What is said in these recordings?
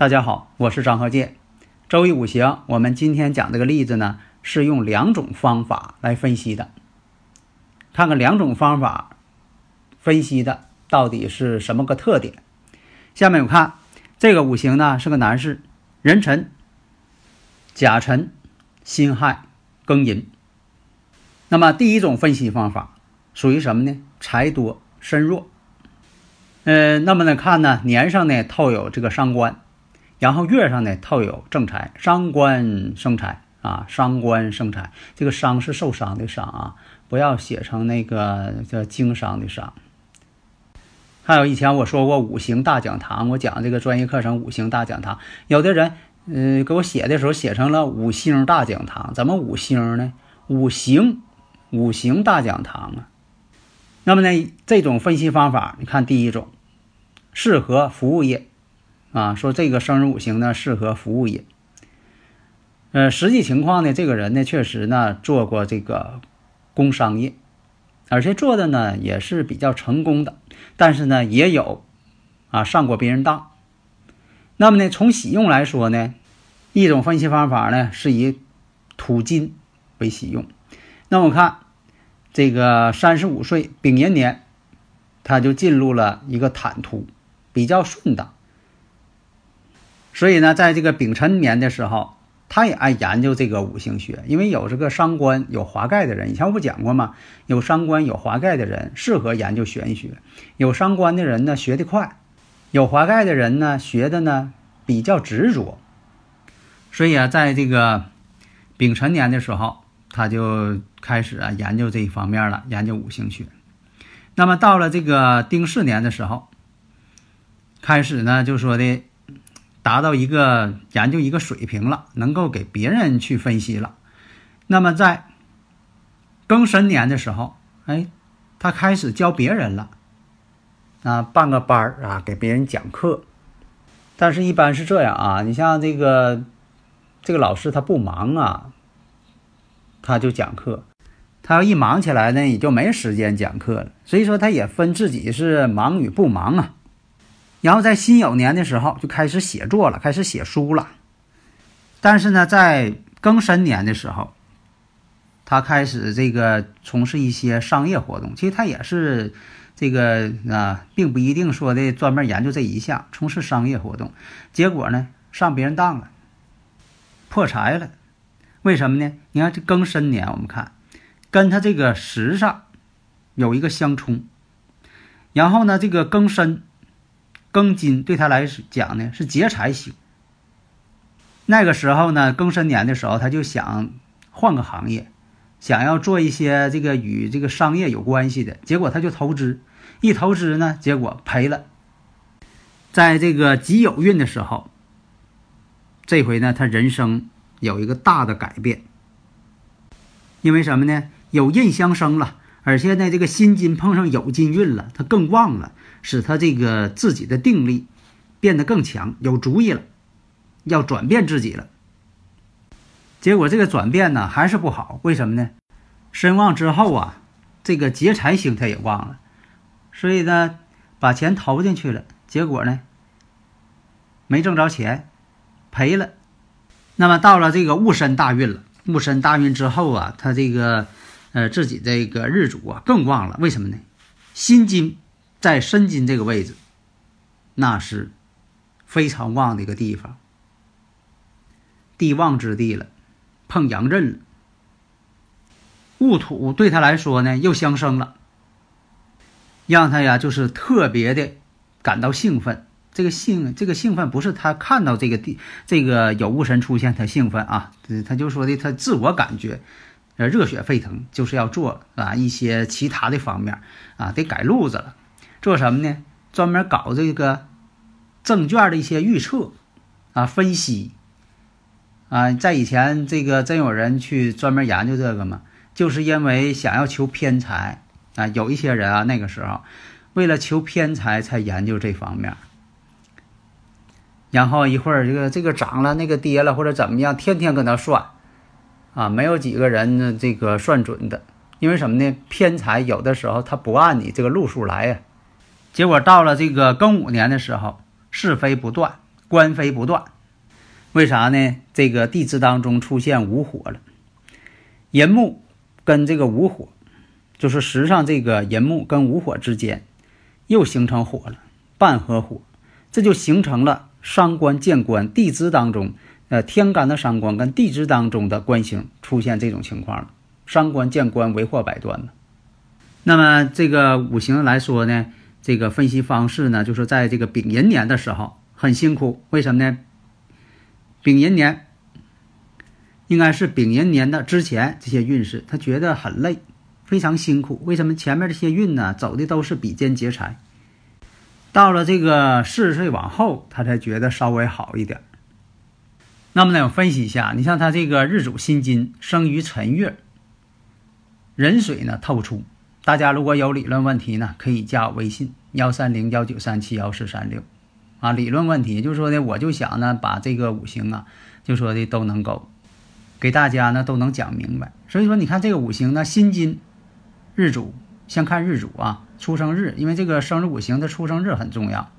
大家好，我是张鹤剑。周易五行，我们今天讲这个例子呢，是用两种方法来分析的。看看两种方法分析的到底是什么个特点。下面我看这个五行呢是个男士，壬辰、甲辰、辛亥、庚寅。那么第一种分析方法属于什么呢？财多身弱。呃，那么呢看呢年上呢透有这个伤官。然后月上呢套有正财，伤官生财啊，伤官生财。这个伤是受伤的伤啊，不要写成那个叫经商的商。还有以前我说过五行大讲堂，我讲这个专业课程五行大讲堂，有的人嗯给我写的时候写成了五星大讲堂，怎么五星呢？五行五行大讲堂啊。那么呢这种分析方法，你看第一种适合服务业。啊，说这个生日五行呢适合服务业。呃，实际情况呢，这个人呢确实呢做过这个工商业，而且做的呢也是比较成功的。但是呢也有啊上过别人当。那么呢从喜用来说呢，一种分析方法呢是以土金为喜用。那我看这个三十五岁丙寅年，他就进入了一个坦途，比较顺当。所以呢，在这个丙辰年的时候，他也爱研究这个五行学，因为有这个伤官有华盖的人，以前我不讲过吗？有伤官有华盖的人适合研究玄学，有伤官的人呢学得快，有华盖的人呢学的呢比较执着。所以啊，在这个丙辰年的时候，他就开始啊研究这一方面了，研究五行学。那么到了这个丁巳年的时候，开始呢就说的。达到一个研究一个水平了，能够给别人去分析了。那么在庚申年的时候，哎，他开始教别人了，啊，办个班儿啊，给别人讲课。但是，一般是这样啊，你像这个这个老师他不忙啊，他就讲课；他要一忙起来呢，也就没时间讲课了。所以说，他也分自己是忙与不忙啊。然后在辛酉年的时候就开始写作了，开始写书了。但是呢，在庚申年的时候，他开始这个从事一些商业活动。其实他也是这个啊，并不一定说的专门研究这一项，从事商业活动。结果呢，上别人当了，破财了。为什么呢？你看这庚申年，我们看跟他这个时上有一个相冲，然后呢，这个庚申。庚金对他来讲呢是劫财星。那个时候呢，庚申年的时候，他就想换个行业，想要做一些这个与这个商业有关系的。结果他就投资，一投资呢，结果赔了。在这个己酉运的时候，这回呢，他人生有一个大的改变。因为什么呢？有印相生了。而且呢，这个辛金碰上酉金运了，他更旺了，使他这个自己的定力变得更强，有主意了，要转变自己了。结果这个转变呢还是不好，为什么呢？身旺之后啊，这个劫财星他也旺了，所以呢，把钱投进去了，结果呢没挣着钱，赔了。那么到了这个戊申大运了，戊申大运之后啊，他这个。呃，自己这个日主啊更旺了，为什么呢？辛金在申金这个位置，那是非常旺的一个地方，地旺之地了，碰阳刃了。戊土对他来说呢又相生了，让他呀就是特别的感到兴奋，这个兴这个兴奋不是他看到这个地这个有物神出现他兴奋啊，他就说的他自我感觉，呃热血沸腾，就是要做啊一些其他的方面啊得改路子了，做什么呢？专门搞这个证券的一些预测啊分析啊，在以前这个真有人去专门研究这个吗，就是因为想要求偏财啊，有一些人啊那个时候为了求偏财才研究这方面。然后一会儿这个这个涨了，那个跌了，或者怎么样，天天搁那算，啊，没有几个人呢这个算准的，因为什么呢？偏财有的时候他不按你这个路数来呀，结果到了这个庚午年的时候，是非不断，官非不断，为啥呢？这个地支当中出现午火了，寅木跟这个午火，就是实际上这个寅木跟午火之间又形成火了，半合火，这就形成了。伤官见官，地支当中，呃，天干的伤官跟地支当中的官星出现这种情况了，伤官见官，为祸百端那么这个五行来说呢，这个分析方式呢，就是在这个丙寅年的时候很辛苦，为什么呢？丙寅年应该是丙寅年的之前这些运势，他觉得很累，非常辛苦。为什么前面这些运呢，走的都是比肩劫财？到了这个四十岁往后，他才觉得稍微好一点。那么呢，我分析一下，你像他这个日主辛金生于辰月，壬水呢透出。大家如果有理论问题呢，可以加我微信幺三零幺九三七幺四三六啊。理论问题就是说呢，我就想呢，把这个五行啊，就说的都能够给大家呢都能讲明白。所以说，你看这个五行呢，辛金日主。先看日主啊，出生日，因为这个生日五行的出生日很重要。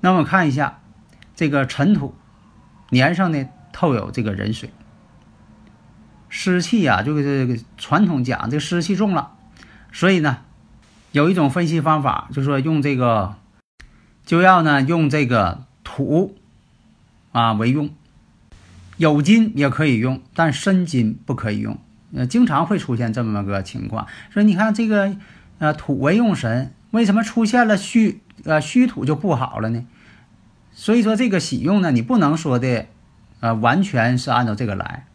那我看一下这个尘土年上呢透有这个壬水，湿气啊，就是这个传统讲这个湿气重了，所以呢有一种分析方法，就是说用这个就要呢用这个土啊为用，酉金也可以用，但申金不可以用。呃，经常会出现这么个情况，说你看这个，呃，土为用神，为什么出现了虚呃虚土就不好了呢？所以说这个喜用呢，你不能说的，呃，完全是按照这个来。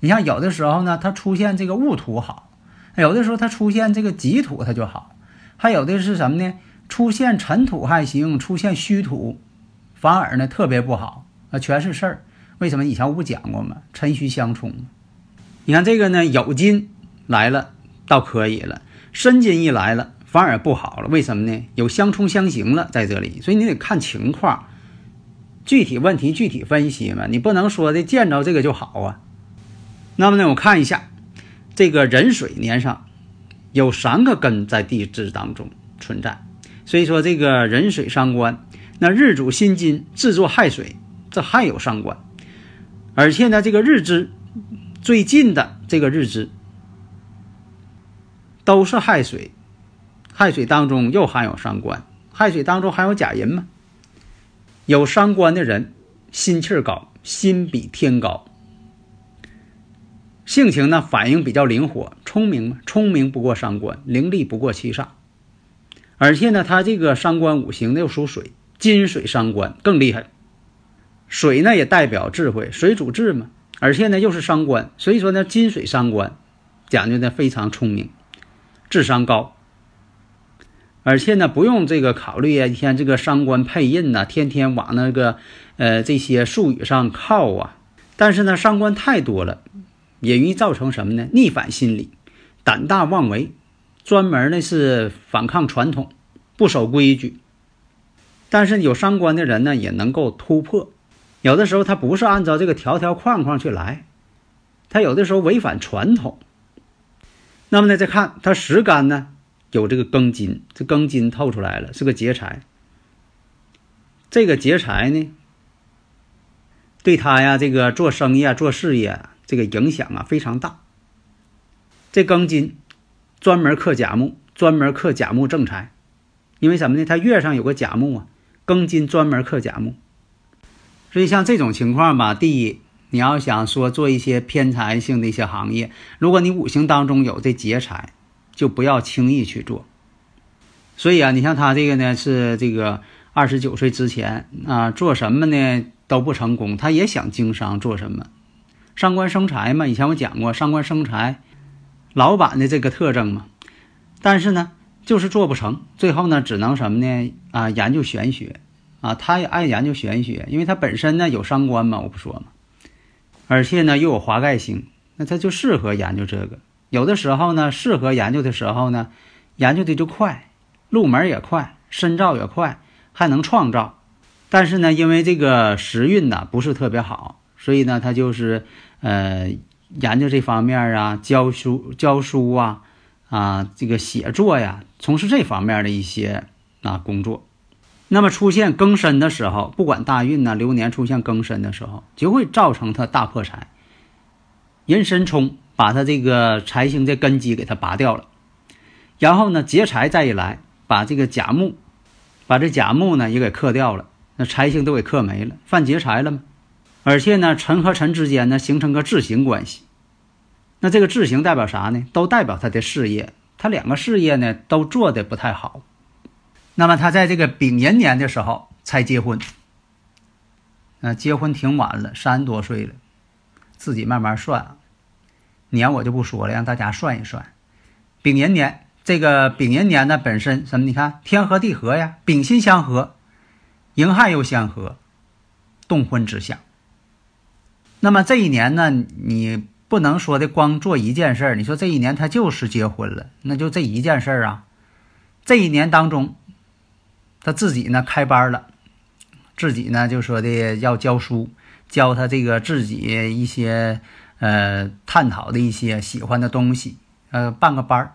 你像有的时候呢，它出现这个戊土好，有的时候它出现这个己土它就好，还有的是什么呢？出现尘土还行，出现虚土反而呢特别不好啊，全是事儿。为什么以前我不讲过吗？辰戌相冲。你看这个呢，酉金来了倒可以了，申金一来了反而不好了。为什么呢？有相冲相刑了在这里，所以你得看情况，具体问题具体分析嘛。你不能说的见着这个就好啊。那么呢，我看一下这个壬水年上有三个根在地支当中存在，所以说这个壬水伤官，那日主辛金制作亥水，这还有伤官，而且呢，这个日支。最近的这个日支都是亥水，亥水当中又含有伤官，亥水当中含有甲寅嘛。有伤官的人心气儿高，心比天高，性情呢反应比较灵活，聪明嘛，聪明不过伤官，伶俐不过七煞。而且呢，他这个伤官五行呢又属水，金水伤官更厉害。水呢也代表智慧，水主智嘛。而且呢，又是伤官，所以说呢，金水伤官，讲究的非常聪明，智商高。而且呢，不用这个考虑啊，一天这个伤官配印呐，天天往那个呃这些术语上靠啊。但是呢，伤官太多了，也容易造成什么呢？逆反心理，胆大妄为，专门呢是反抗传统，不守规矩。但是有伤官的人呢，也能够突破。有的时候他不是按照这个条条框框去来，他有的时候违反传统。那么呢，再看他实干呢，有这个庚金，这庚金透出来了，是个劫财。这个劫财呢，对他呀，这个做生意啊、做事业这个影响啊非常大。这庚金专门克甲木，专门克甲木正财，因为什么呢？他月上有个甲木啊，庚金专门克甲木。所以像这种情况吧，第一，你要想说做一些偏财性的一些行业，如果你五行当中有这劫财，就不要轻易去做。所以啊，你像他这个呢，是这个二十九岁之前啊，做什么呢都不成功。他也想经商，做什么？上官生财嘛，以前我讲过上官生财，老板的这个特征嘛。但是呢，就是做不成，最后呢，只能什么呢？啊，研究玄学啊，他也爱研究玄学，因为他本身呢有伤官嘛，我不说嘛，而且呢又有华盖星，那他就适合研究这个。有的时候呢，适合研究的时候呢，研究的就快，入门也快，深造也快。还能创造，但是呢，因为这个时运呢不是特别好，所以呢，他就是呃研究这方面啊，教书教书啊，啊这个写作呀，从事这方面的一些啊工作。那么出现庚申的时候，不管大运呢流年出现庚申的时候，就会造成他大破财。寅申冲把他这个财星的根基给他拔掉了，然后呢劫财再一来，把这个甲木。把这甲木呢也给克掉了，那财星都给克没了，犯劫财了吗？而且呢，辰和辰之间呢形成个字形关系，那这个字形代表啥呢？都代表他的事业，他两个事业呢都做的不太好。那么他在这个丙寅年的时候才结婚，啊，结婚挺晚了，三十多岁了，自己慢慢算，年我就不说了，让大家算一算，丙寅年。这个丙寅年呢，本身什么？你看天合地合呀，丙辛相合，寅亥又相合，动婚之象。那么这一年呢，你不能说的光做一件事儿。你说这一年他就是结婚了，那就这一件事儿啊。这一年当中，他自己呢开班了，自己呢就说的要教书，教他这个自己一些呃探讨的一些喜欢的东西，呃办个班儿。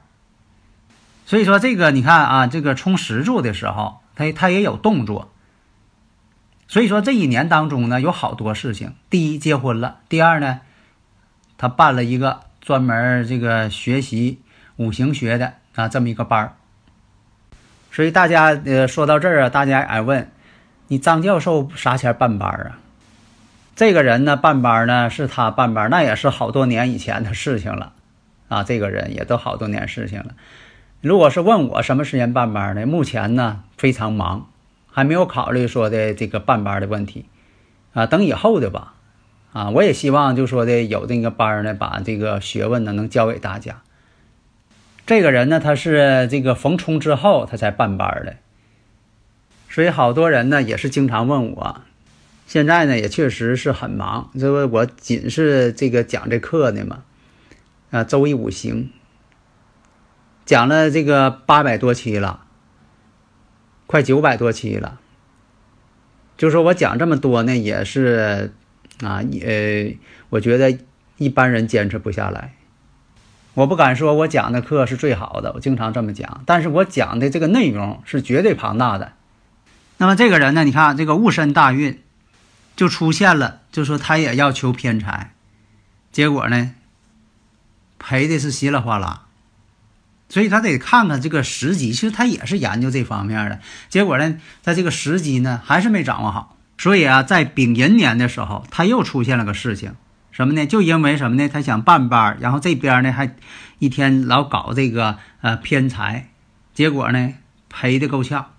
所以说这个你看啊，这个冲十柱的时候，他他也有动作。所以说这一年当中呢，有好多事情。第一，结婚了；第二呢，他办了一个专门这个学习五行学的啊这么一个班儿。所以大家呃说到这儿啊，大家爱问你张教授啥钱办班啊？这个人呢办班呢是他办班，那也是好多年以前的事情了啊。这个人也都好多年事情了。如果是问我什么时间办班呢？目前呢非常忙，还没有考虑说的这个办班的问题，啊，等以后的吧，啊，我也希望就说的有这个班呢，把这个学问呢能教给大家。这个人呢，他是这个逢冲之后他才办班的，所以好多人呢也是经常问我，现在呢也确实是很忙，这不我仅是这个讲这课呢嘛，啊，周易五行。讲了这个八百多期了，快九百多期了。就说我讲这么多呢，也是啊，呃，我觉得一般人坚持不下来。我不敢说我讲的课是最好的，我经常这么讲，但是我讲的这个内容是绝对庞大的。那么这个人呢，你看这个戊申大运就出现了，就说他也要求偏财，结果呢，赔的是稀里哗啦。所以他得看看这个时机，其实他也是研究这方面的。结果呢，在这个时机呢还是没掌握好。所以啊，在丙寅年的时候，他又出现了个事情，什么呢？就因为什么呢？他想办班，然后这边呢还一天老搞这个呃偏财，结果呢赔的够呛。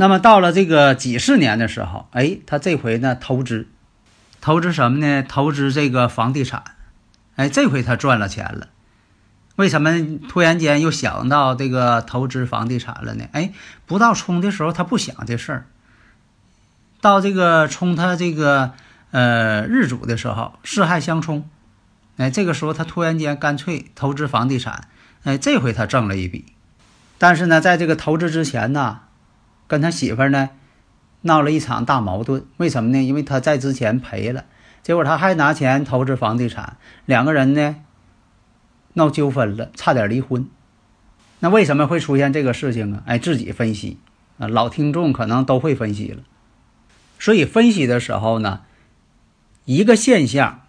那么到了这个己巳年的时候，哎，他这回呢投资，投资什么呢？投资这个房地产，哎，这回他赚了钱了。为什么突然间又想到这个投资房地产了呢？哎，不到冲的时候他不想这事儿，到这个冲他这个呃日主的时候，四害相冲，哎，这个时候他突然间干脆投资房地产，哎，这回他挣了一笔。但是呢，在这个投资之前呢，跟他媳妇呢闹了一场大矛盾。为什么呢？因为他在之前赔了，结果他还拿钱投资房地产，两个人呢。闹纠纷了，差点离婚。那为什么会出现这个事情啊？哎，自己分析啊，老听众可能都会分析了。所以分析的时候呢，一个现象、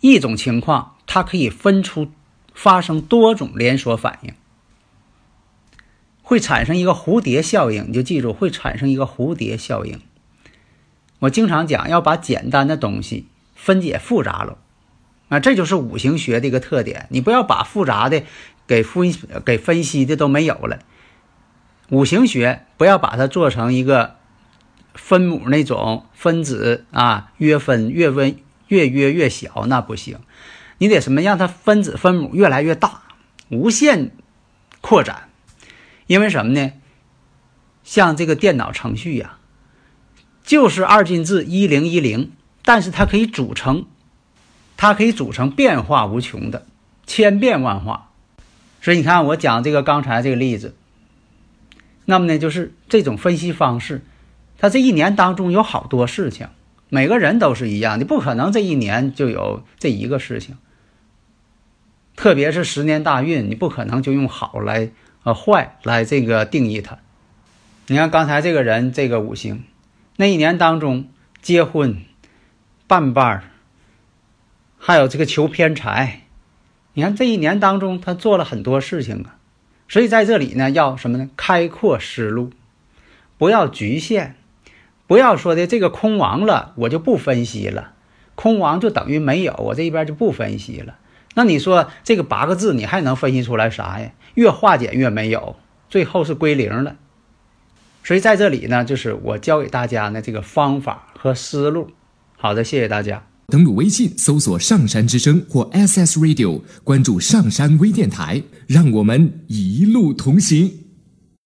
一种情况，它可以分出发生多种连锁反应，会产生一个蝴蝶效应。你就记住，会产生一个蝴蝶效应。我经常讲，要把简单的东西分解复杂了。啊，这就是五行学的一个特点。你不要把复杂的给分给分析的都没有了，五行学不要把它做成一个分母那种分子啊，约分越分越约越小，那不行。你得什么让它分子分母越来越大，无限扩展。因为什么呢？像这个电脑程序呀，就是二进制一零一零，但是它可以组成，它可以组成变化无穷的，千变万化。所以你看，我讲这个刚才这个例子，那么呢，就是这种分析方式，它这一年当中有好多事情，每个人都是一样的，不可能这一年就有这一个事情。特别是十年大运，你不可能就用好来呃坏来这个定义它。你看刚才这个人这个五行，那一年当中结婚、办伴儿，还有这个求偏财，你看这一年当中他做了很多事情啊。所以在这里呢，要什么呢？开阔思路，不要局限，不要说的这个空亡了，我就不分析了，空亡就等于没有，我这一边就不分析了。那你说这个八个字，你还能分析出来啥呀？越化简越没有，最后是归零了。所以在这里呢，就是我教给大家呢这个方法和思路。好的，谢谢大家。登录微信搜索“上山之声”或 SS Radio，关注上山微电台，让我们一路同行。